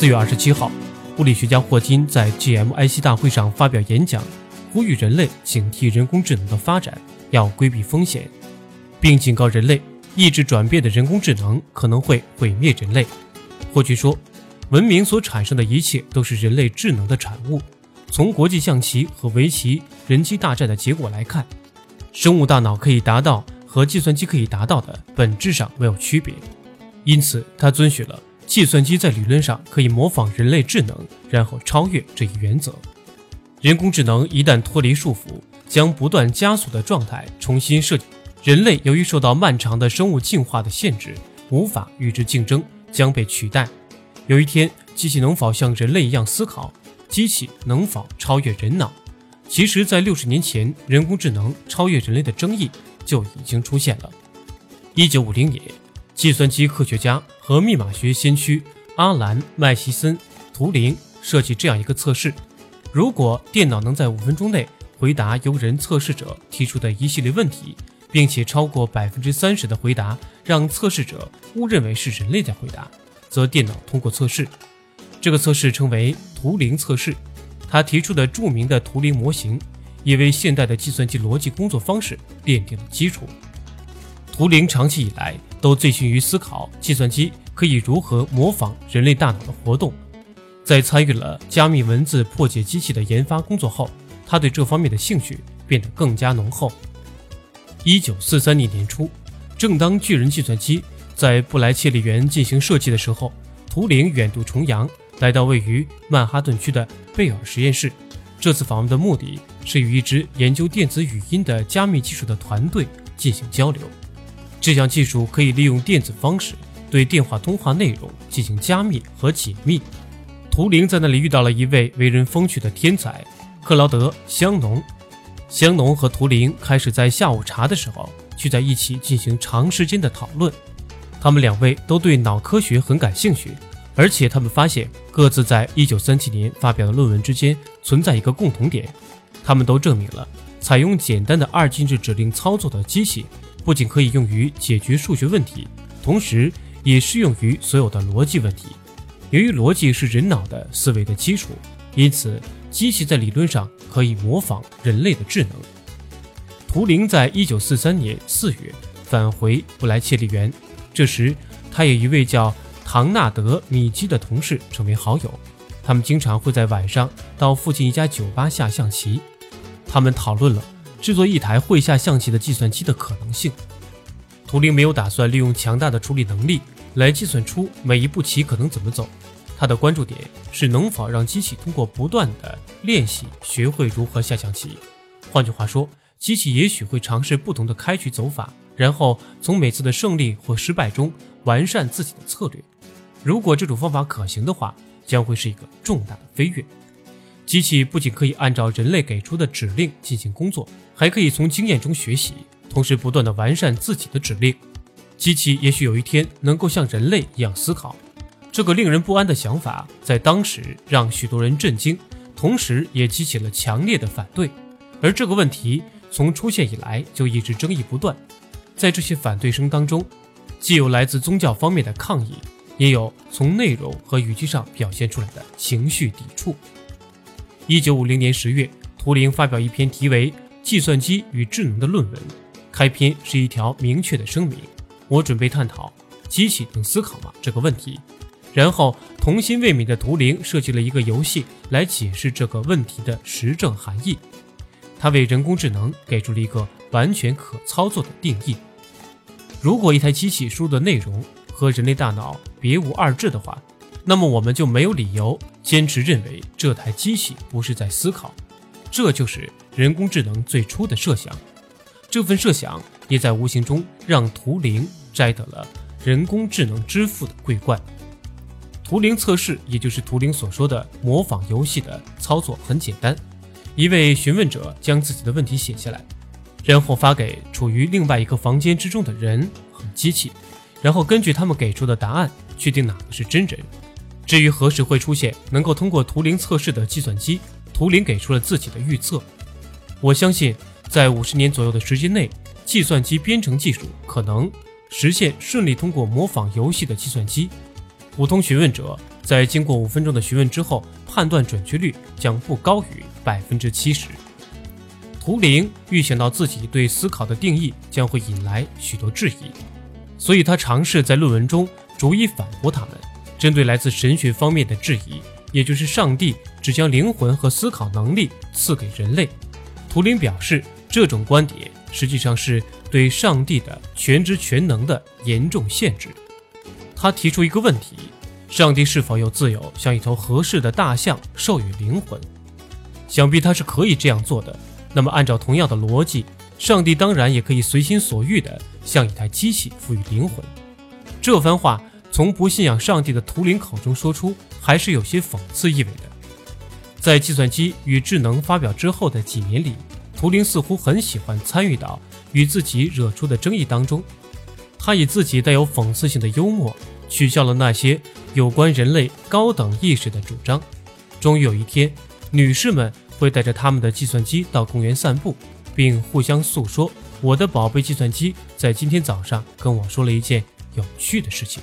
四月二十七号，物理学家霍金在 GMIC 大会上发表演讲，呼吁人类警惕人工智能的发展，要规避风险，并警告人类，意志转变的人工智能可能会毁灭人类。霍金说，文明所产生的一切都是人类智能的产物。从国际象棋和围棋人机大战的结果来看，生物大脑可以达到和计算机可以达到的本质上没有区别。因此，他遵循了计算机在理论上可以模仿人类智能，然后超越这一原则。人工智能一旦脱离束缚，将不断加速的状态重新设计。人类由于受到漫长的生物进化的限制，无法与之竞争，将被取代。有一天，机器能否像人类一样思考？机器能否超越人脑？其实，在六十年前，人工智能超越人类的争议就已经出现了。一九五零年，计算机科学家和密码学先驱阿兰·麦西森·图灵设计这样一个测试：如果电脑能在五分钟内回答由人测试者提出的一系列问题，并且超过百分之三十的回答让测试者误认为是人类在回答，则电脑通过测试。这个测试称为图灵测试，他提出的著名的图灵模型，也为现代的计算机逻辑工作方式奠定了基础。图灵长期以来都醉心于思考计算机可以如何模仿人类大脑的活动。在参与了加密文字破解机器的研发工作后，他对这方面的兴趣变得更加浓厚。一九四三年年初，正当巨人计算机在布莱切利园进行设计的时候，图灵远渡重洋。来到位于曼哈顿区的贝尔实验室，这次访问的目的是与一支研究电子语音的加密技术的团队进行交流。这项技术可以利用电子方式对电话通话内容进行加密和解密。图灵在那里遇到了一位为人风趣的天才克劳德·香农。香农和图灵开始在下午茶的时候聚在一起进行长时间的讨论。他们两位都对脑科学很感兴趣。而且他们发现，各自在1937年发表的论文之间存在一个共同点：他们都证明了，采用简单的二进制指令操作的机器，不仅可以用于解决数学问题，同时也适用于所有的逻辑问题。由于逻辑是人脑的思维的基础，因此机器在理论上可以模仿人类的智能。图灵在1943年4月返回布莱切利园，这时他与一位叫……唐纳德·米基的同事成为好友，他们经常会在晚上到附近一家酒吧下象棋。他们讨论了制作一台会下象棋的计算机的可能性。图灵没有打算利用强大的处理能力来计算出每一步棋可能怎么走，他的关注点是能否让机器通过不断的练习学会如何下象棋。换句话说，机器也许会尝试不同的开局走法，然后从每次的胜利或失败中完善自己的策略。如果这种方法可行的话，将会是一个重大的飞跃。机器不仅可以按照人类给出的指令进行工作，还可以从经验中学习，同时不断的完善自己的指令。机器也许有一天能够像人类一样思考。这个令人不安的想法在当时让许多人震惊，同时也激起了强烈的反对。而这个问题从出现以来就一直争议不断。在这些反对声当中，既有来自宗教方面的抗议。也有从内容和语气上表现出来的情绪抵触。一九五零年十月，图灵发表一篇题为《计算机与智能》的论文，开篇是一条明确的声明：我准备探讨机器能思考吗这个问题。然后，童心未泯的图灵设计了一个游戏来解释这个问题的实证含义。他为人工智能给出了一个完全可操作的定义：如果一台机器输入的内容和人类大脑别无二致的话，那么我们就没有理由坚持认为这台机器不是在思考。这就是人工智能最初的设想。这份设想也在无形中让图灵摘得了人工智能之父的桂冠。图灵测试，也就是图灵所说的模仿游戏的操作很简单：一位询问者将自己的问题写下来，然后发给处于另外一个房间之中的人和机器。然后根据他们给出的答案，确定哪个是真人。至于何时会出现能够通过图灵测试的计算机，图灵给出了自己的预测。我相信，在五十年左右的时间内，计算机编程技术可能实现顺利通过模仿游戏的计算机。普通询问者在经过五分钟的询问之后，判断准确率将不高于百分之七十。图灵预想到自己对思考的定义将会引来许多质疑，所以他尝试在论文中逐一反驳他们。针对来自神学方面的质疑，也就是上帝只将灵魂和思考能力赐给人类，图灵表示这种观点实际上是对上帝的全知全能的严重限制。他提出一个问题：上帝是否有自由像一头合适的大象授予灵魂？想必他是可以这样做的。那么，按照同样的逻辑，上帝当然也可以随心所欲地向一台机器赋予灵魂。这番话从不信仰上帝的图灵口中说出，还是有些讽刺意味的。在计算机与智能发表之后的几年里，图灵似乎很喜欢参与到与自己惹出的争议当中。他以自己带有讽刺性的幽默，取笑了那些有关人类高等意识的主张。终于有一天，女士们。会带着他们的计算机到公园散步，并互相诉说：“我的宝贝计算机在今天早上跟我说了一件有趣的事情。”